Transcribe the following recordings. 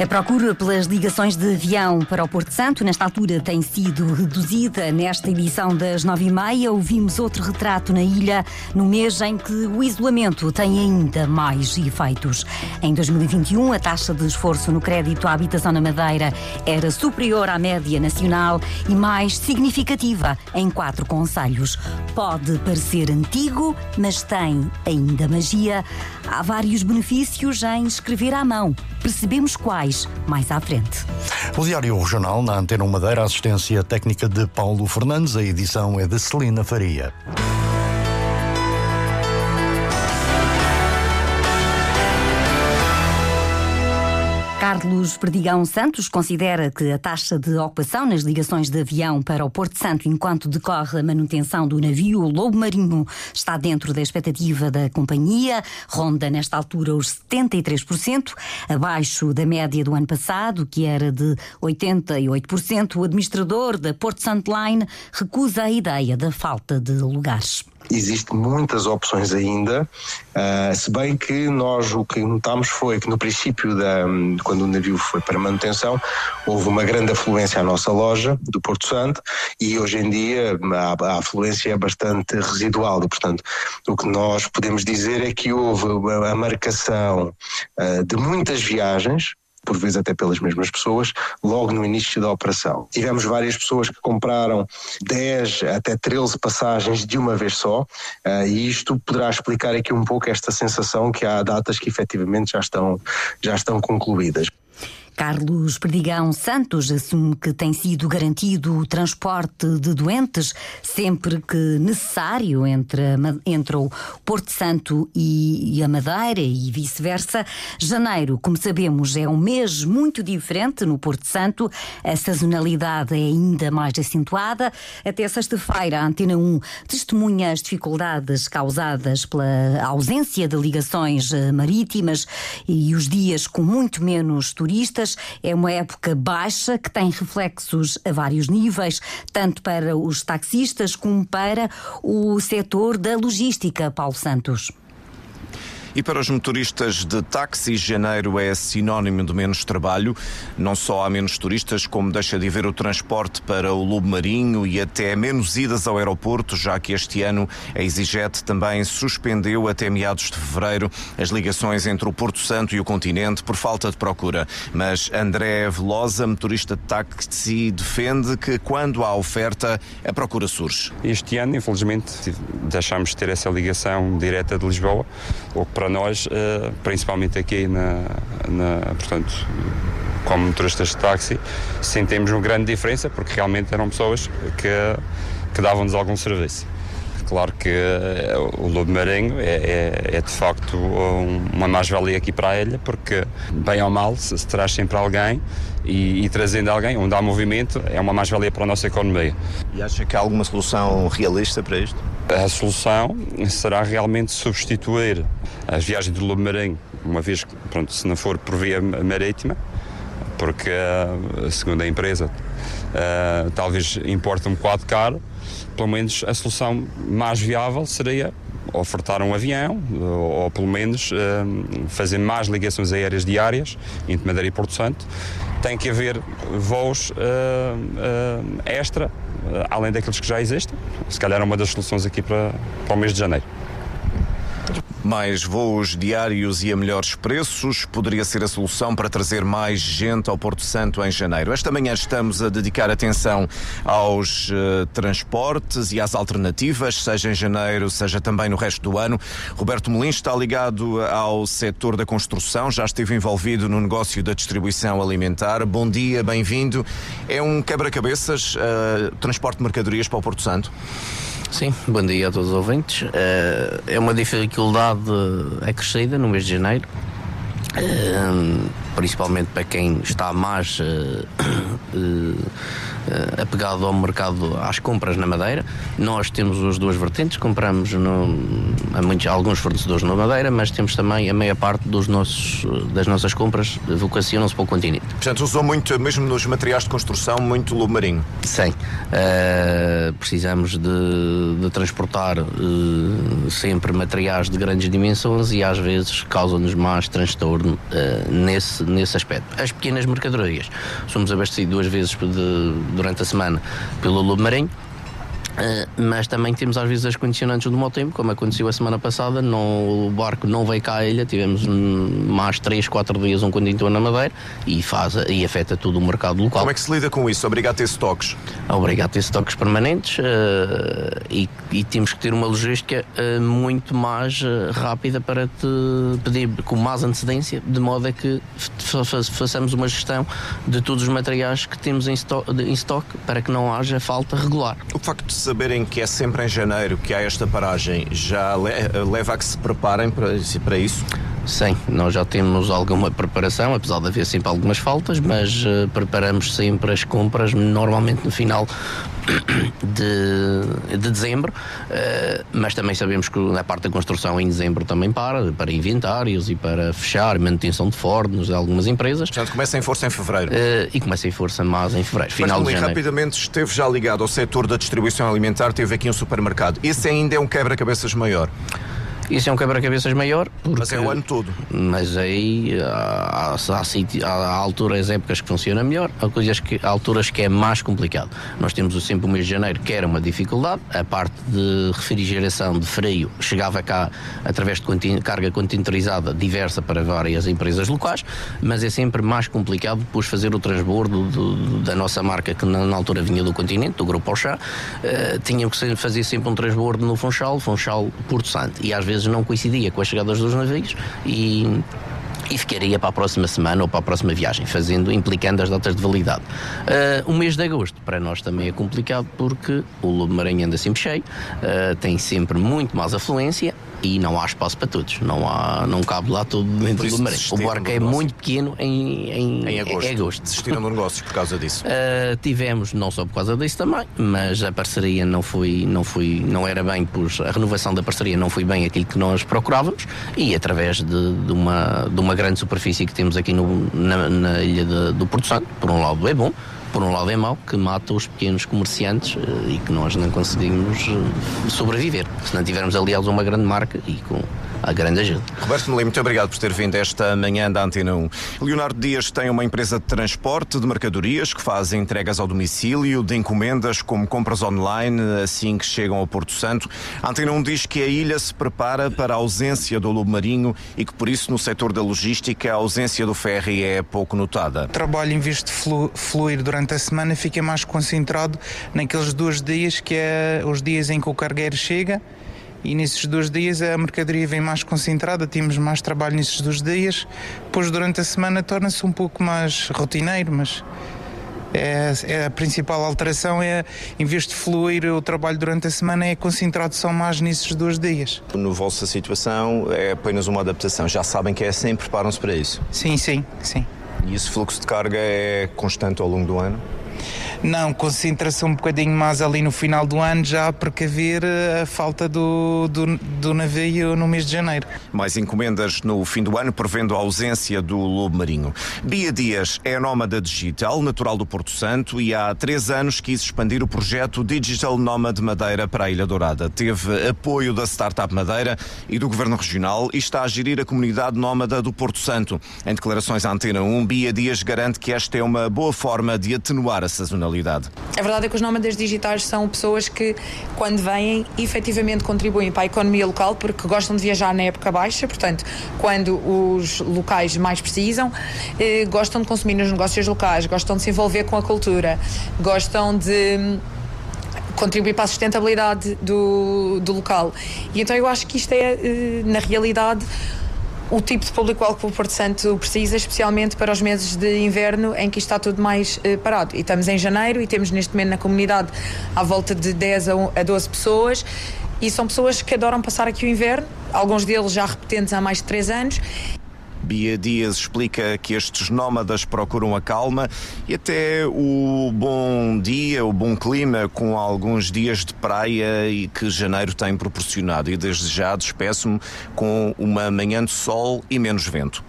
A procura pelas ligações de avião para o Porto Santo, nesta altura, tem sido reduzida. Nesta edição das nove e meia, ouvimos outro retrato na ilha, no mês em que o isolamento tem ainda mais efeitos. Em 2021, a taxa de esforço no crédito à habitação na Madeira era superior à média nacional e mais significativa em quatro conselhos. Pode parecer antigo, mas tem ainda magia. Há vários benefícios em escrever à mão. Percebemos quais mais à frente. O Diário Regional, na Antena Madeira, assistência técnica de Paulo Fernandes, a edição é de Celina Faria. Carlos Perdigão Santos considera que a taxa de ocupação nas ligações de avião para o Porto Santo enquanto decorre a manutenção do navio Lobo Marinho está dentro da expectativa da companhia, ronda nesta altura os 73%, abaixo da média do ano passado, que era de 88%. O administrador da Porto Santo Line recusa a ideia da falta de lugares existem muitas opções ainda, uh, se bem que nós o que notámos foi que no princípio, da, quando o navio foi para manutenção, houve uma grande afluência à nossa loja do Porto Santo e hoje em dia a, a afluência é bastante residual. E, portanto, o que nós podemos dizer é que houve a marcação uh, de muitas viagens, por vezes até pelas mesmas pessoas, logo no início da operação. Tivemos várias pessoas que compraram 10 até 13 passagens de uma vez só, uh, e isto poderá explicar aqui um pouco esta sensação que há datas que efetivamente já estão, já estão concluídas. Carlos Perdigão Santos assume que tem sido garantido o transporte de doentes sempre que necessário entre, entre o Porto Santo e a Madeira e vice-versa. Janeiro, como sabemos, é um mês muito diferente no Porto Santo. A sazonalidade é ainda mais acentuada. Até sexta-feira, a Antena 1 testemunha as dificuldades causadas pela ausência de ligações eh, marítimas e os dias com muito menos turistas é uma época baixa que tem reflexos a vários níveis, tanto para os taxistas como para o setor da logística, Paulo Santos. E para os motoristas de táxi, janeiro é sinónimo de menos trabalho. Não só há menos turistas, como deixa de haver o transporte para o Lobo Marinho e até menos idas ao aeroporto, já que este ano a EasyJet também suspendeu até meados de fevereiro as ligações entre o Porto Santo e o continente por falta de procura. Mas André Velosa, motorista de táxi, defende que quando há oferta, a procura surge. Este ano, infelizmente, deixámos de ter essa ligação direta de Lisboa, o que para nós, eh, principalmente aqui na, na portanto, como motoristas de táxi, sentimos uma grande diferença porque realmente eram pessoas que, que davam-nos algum serviço. Claro que eh, o Lobo Marinho é, é, é de facto uma mais-valia aqui para a ilha, porque, bem ou mal, se, se traz sempre alguém e, e, trazendo alguém, onde há movimento, é uma mais-valia para a nossa economia. E acha que há alguma solução realista para isto? A solução será realmente substituir as viagens do Lobo Marinho, uma vez que, pronto, se não for por via marítima, porque, uh, segundo a empresa, uh, talvez importa um bocado caro, pelo menos a solução mais viável seria ofertar um avião ou, ou pelo menos uh, fazer mais ligações aéreas diárias entre Madeira e Porto Santo. Tem que haver voos uh, extra, além daqueles que já existem. Se calhar é uma das soluções aqui para, para o mês de janeiro. Mais voos diários e a melhores preços poderia ser a solução para trazer mais gente ao Porto Santo em janeiro. Esta manhã estamos a dedicar atenção aos uh, transportes e às alternativas, seja em janeiro, seja também no resto do ano. Roberto Molins está ligado ao setor da construção, já esteve envolvido no negócio da distribuição alimentar. Bom dia, bem-vindo. É um quebra-cabeças uh, transporte de mercadorias para o Porto Santo? Sim, bom dia a todos os ouvintes. Eh, é uma dificuldade acrescida no mês de janeiro, eh, principalmente para quem está mais eh, apegado ao mercado, às compras na Madeira. Nós temos as duas vertentes, compramos no, a muitos, alguns fornecedores na Madeira, mas temos também a meia parte dos nossos, das nossas compras vocacionam-se para o continente. Portanto, usou muito, mesmo nos materiais de construção, muito lobo marinho? Sim. Uh, precisamos de, de transportar uh, sempre materiais de grandes dimensões e às vezes causa-nos mais transtorno uh, nesse, nesse aspecto. As pequenas mercadorias. Somos abastecidos duas vezes de, durante a semana pelo lobo marinho mas também temos às vezes as condicionantes do mau tempo, como aconteceu a semana passada. Não, o barco não veio cá à ilha, tivemos mais 3, 4 dias um contentor na Madeira e, faz, e afeta todo o mercado local. Como é que se lida com isso? Obrigado a ter estoques? Obrigado a ter estoques permanentes uh, e, e, temos que ter uma logística uh, muito mais rápida para te pedir com mais antecedência, de modo a que façamos uma gestão de todos os materiais que temos em estoque, em estoque para que não haja falta regular. O facto de saberem que é sempre em janeiro que há esta paragem já leva a que se preparem para, para isso? Sim, nós já temos alguma preparação, apesar de haver sempre algumas faltas, mas uh, preparamos sempre as compras, normalmente no final de, de dezembro, uh, mas também sabemos que na parte da construção em dezembro também para, para inventários e para fechar manutenção de fornos de algumas empresas. Portanto, começa em força em fevereiro. Uh, e começa em força mais em fevereiro, final mas, de janeiro. rapidamente esteve já ligado ao setor da distribuição alimentar, teve aqui um supermercado. Esse ainda é um quebra-cabeças maior. Isso é um quebra-cabeças maior. Porque, mas é o ano todo. Mas aí há, há, há, alturas, épocas que funciona melhor, há, coisas que, há alturas que é mais complicado. Nós temos sempre o mês de janeiro que era uma dificuldade, a parte de refrigeração, de freio, chegava cá através de carga continentorizada diversa para várias empresas locais, mas é sempre mais complicado depois fazer o transbordo do, da nossa marca que na, na, altura vinha do continente, do Grupo Auchá. Uh, tínhamos que fazer sempre um transbordo no Funchal, Funchal Porto Santo, e às vezes vezes não coincidia com as chegadas dos navios e e ficaria para a próxima semana ou para a próxima viagem, fazendo, implicando as datas de validade. Uh, o mês de agosto para nós também é complicado porque o Lobo Maranhão anda sempre cheio, uh, tem sempre muito mais afluência e não há espaço para todos. Não, há, não cabe lá tudo dentro do mar. O barco é muito pequeno em, em, em agosto. Em agosto. Desistiram do negócio por causa disso? Uh, tivemos, não só por causa disso também, mas a parceria não foi, não foi, não era bem, pois a renovação da parceria não foi bem aquilo que nós procurávamos e através de, de uma, de uma grande superfície que temos aqui no, na, na ilha de, do Porto Santo, por um lado é bom, por um lado é mau, que mata os pequenos comerciantes eh, e que nós não conseguimos eh, sobreviver. Se não tivermos aliados a uma grande marca e com a grande ajuda. Roberto Melim, muito obrigado por ter vindo esta manhã da Antena 1. Leonardo Dias tem uma empresa de transporte de mercadorias que faz entregas ao domicílio, de encomendas como compras online assim que chegam ao Porto Santo. A Antena 1 diz que a ilha se prepara para a ausência do lobo marinho e que por isso no setor da logística a ausência do ferry é pouco notada. O trabalho em vez de fluir durante a semana fica mais concentrado naqueles dois dias que é os dias em que o cargueiro chega e nesses dois dias a mercadoria vem mais concentrada, temos mais trabalho nesses dois dias. Depois, durante a semana, torna-se um pouco mais rotineiro, mas é, é, a principal alteração é, em vez de fluir o trabalho durante a semana, é concentrado só mais nesses dois dias. No vossa situação é apenas uma adaptação, já sabem que é assim, preparam-se para isso? Sim, sim, sim. E esse fluxo de carga é constante ao longo do ano? Não, concentra-se um bocadinho mais ali no final do ano, já a precaver eh, a falta do, do, do, navio no mês de janeiro. Mais encomendas no fim do ano, prevendo a ausência do lobo marinho. Bia Dias é nómada digital, natural do Porto Santo, e há três anos quis expandir o projeto Digital Nomad Madeira para a Ilha Dourada. Teve apoio da Startup Madeira e do Governo Regional e está a gerir a comunidade nómada do Porto Santo. Em declarações à Antena 1, Bia Dias garante que esta é uma boa forma de atenuar a sazonalidade a verdade é que os nómadas digitais são pessoas que, quando vêm, efetivamente contribuem para a economia local porque gostam de viajar na época baixa, portanto, quando os locais mais precisam, eh, gostam de consumir nos negócios locais, gostam de se envolver com a cultura, gostam de hum, contribuir para a sustentabilidade do, do local. E então eu acho que isto é, eh, na realidade, o tipo de público-alvo que o Porto Santo precisa, especialmente para os meses de inverno em que está tudo mais eh, parado. E estamos em janeiro e temos neste momento na comunidade à volta de 10 a 12 pessoas e são pessoas que adoram passar aqui o inverno, alguns deles já repetentes há mais de 3 anos Bia Dias explica que estes nómadas procuram a calma e até o bom dia, o bom clima, com alguns dias de praia e que janeiro tem proporcionado. E desde já despeço-me com uma manhã de sol e menos vento.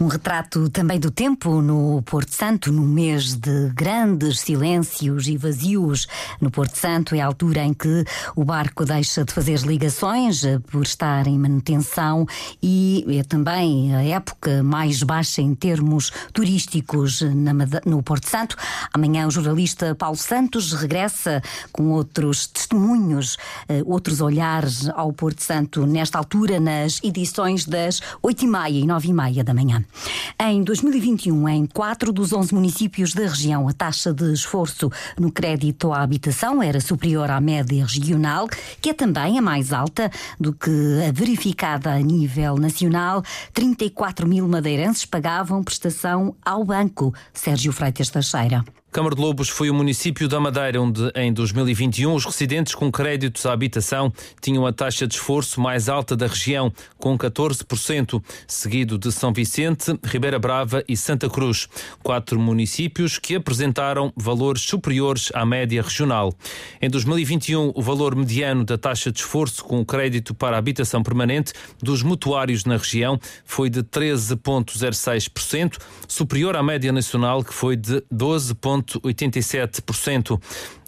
Um retrato também do tempo no Porto Santo, no mês de grandes silêncios e vazios. No Porto Santo é a altura em que o barco deixa de fazer ligações eh, por estar em manutenção e é também a época mais baixa em termos turísticos no Porto Santo. Amanhã o jornalista Paulo Santos regressa com outros testemunhos, eh, outros olhares ao Porto Santo nesta altura nas edições das 8h30 e 9h30 da manhã. Em 2021, em quatro dos 11 municípios da região, a taxa de esforço no crédito à habitação era superior à média regional, que é também a mais alta do que a verificada a nível nacional. 34 mil madeirenses pagavam prestação ao banco. Sérgio Freitas Teixeira. Câmara de Lobos foi o município da Madeira onde, em 2021, os residentes com créditos à habitação tinham a taxa de esforço mais alta da região, com 14%, seguido de São Vicente, Ribeira Brava e Santa Cruz. Quatro municípios que apresentaram valores superiores à média regional. Em 2021, o valor mediano da taxa de esforço com crédito para habitação permanente dos mutuários na região foi de 13,06%, superior à média nacional, que foi de 12,5%. 1,87%.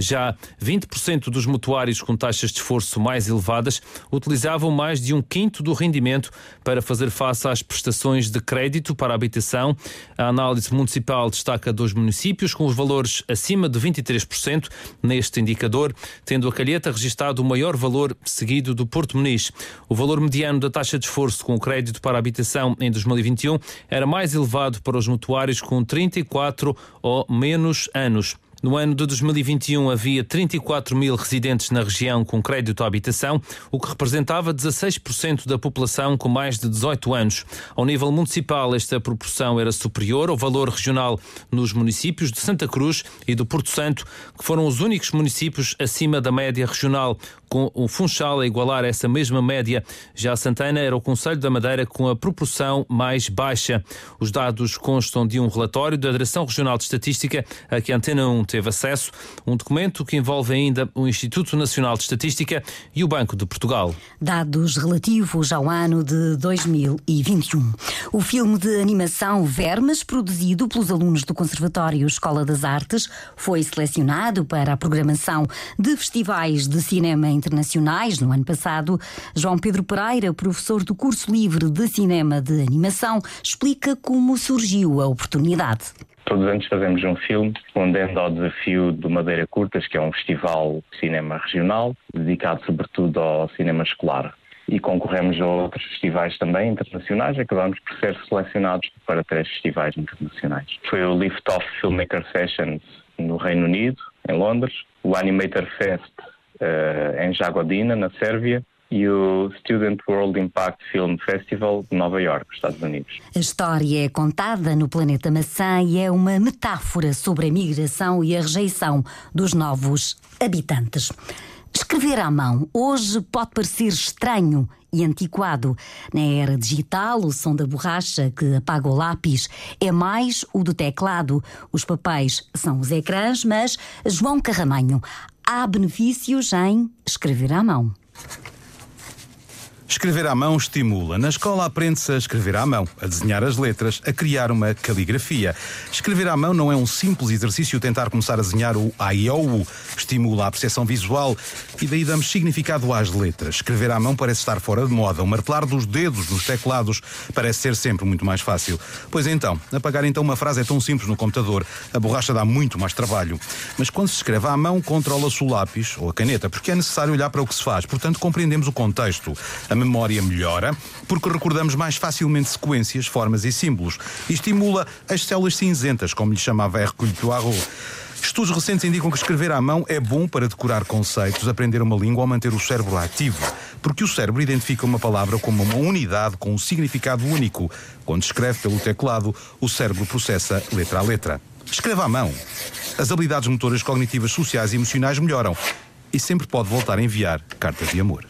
Já 20% dos mutuários com taxas de esforço mais elevadas utilizavam mais de um quinto do rendimento para fazer face às prestações de crédito para a habitação. A análise municipal destaca dois municípios com os valores acima de 23% neste indicador, tendo a Calheta registrado o maior valor seguido do Porto Muniz. O valor mediano da taxa de esforço com o crédito para a habitação em 2021 era mais elevado para os mutuários com 34 ou menos anos. No ano de 2021 havia 34 mil residentes na região com crédito à habitação, o que representava 16% da população com mais de 18 anos. Ao nível municipal, esta proporção era superior ao valor regional nos municípios de Santa Cruz e do Porto Santo, que foram os únicos municípios acima da média regional, com o Funchal a igualar essa mesma média. Já Santana era o Conselho da Madeira com a proporção mais baixa. Os dados constam de um relatório da Direção Regional de Estatística a que a Antena 1 teve acesso, um documento que envolve ainda o Instituto Nacional de Estatística e o Banco de Portugal. Dados relativos ao ano de 2021. O filme de animação Vermes, produzido pelos alunos do Conservatório Escola das Artes, foi selecionado para a programação de festivais de cinema internacionais no ano passado. João Pedro Pereira, professor do curso livre de cinema de animação, explica como surgiu a oportunidade. Todos os anos fazemos um filme respondendo ao desafio do Madeira Curtas, que é um festival de cinema regional, dedicado sobretudo ao cinema escolar. E concorremos a outros festivais também internacionais, acabamos por ser selecionados para três festivais internacionais. Foi o Lift Off Filmmaker Sessions no Reino Unido, em Londres, o Animator Fest em Jagodina, na Sérvia, e o Student World Impact Film Festival de Nova York, Estados Unidos. A história é contada no planeta Maçã e é uma metáfora sobre a migração e a rejeição dos novos habitantes. Escrever à mão hoje pode parecer estranho e antiquado. Na era digital, o som da borracha que apaga o lápis é mais o do teclado. Os papéis são os ecrãs, mas João Carramanho, há benefícios em escrever à mão. Escrever à mão estimula. Na escola aprende-se a escrever à mão, a desenhar as letras, a criar uma caligrafia. Escrever à mão não é um simples exercício tentar começar a desenhar o A e o. Estimula a percepção visual e daí damos significado às letras. Escrever à mão parece estar fora de moda. O martelar dos dedos nos teclados parece ser sempre muito mais fácil. Pois então, apagar então uma frase é tão simples no computador. A borracha dá muito mais trabalho. Mas quando se escreve à mão, controla-se o lápis ou a caneta, porque é necessário olhar para o que se faz. Portanto, compreendemos o contexto. A memória melhora porque recordamos mais facilmente sequências, formas e símbolos e estimula as células cinzentas, como lhe chamava Hercule Poirot. Estudos recentes indicam que escrever à mão é bom para decorar conceitos, aprender uma língua ou manter o cérebro ativo, porque o cérebro identifica uma palavra como uma unidade com um significado único. Quando escreve pelo teclado, o cérebro processa letra a letra. Escreva à mão. As habilidades motoras cognitivas sociais e emocionais melhoram e sempre pode voltar a enviar cartas de amor.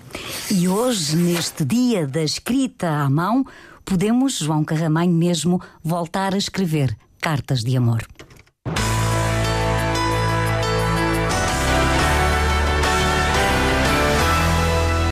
E hoje, neste dia da escrita à mão, podemos, João Carramanho mesmo, voltar a escrever cartas de amor.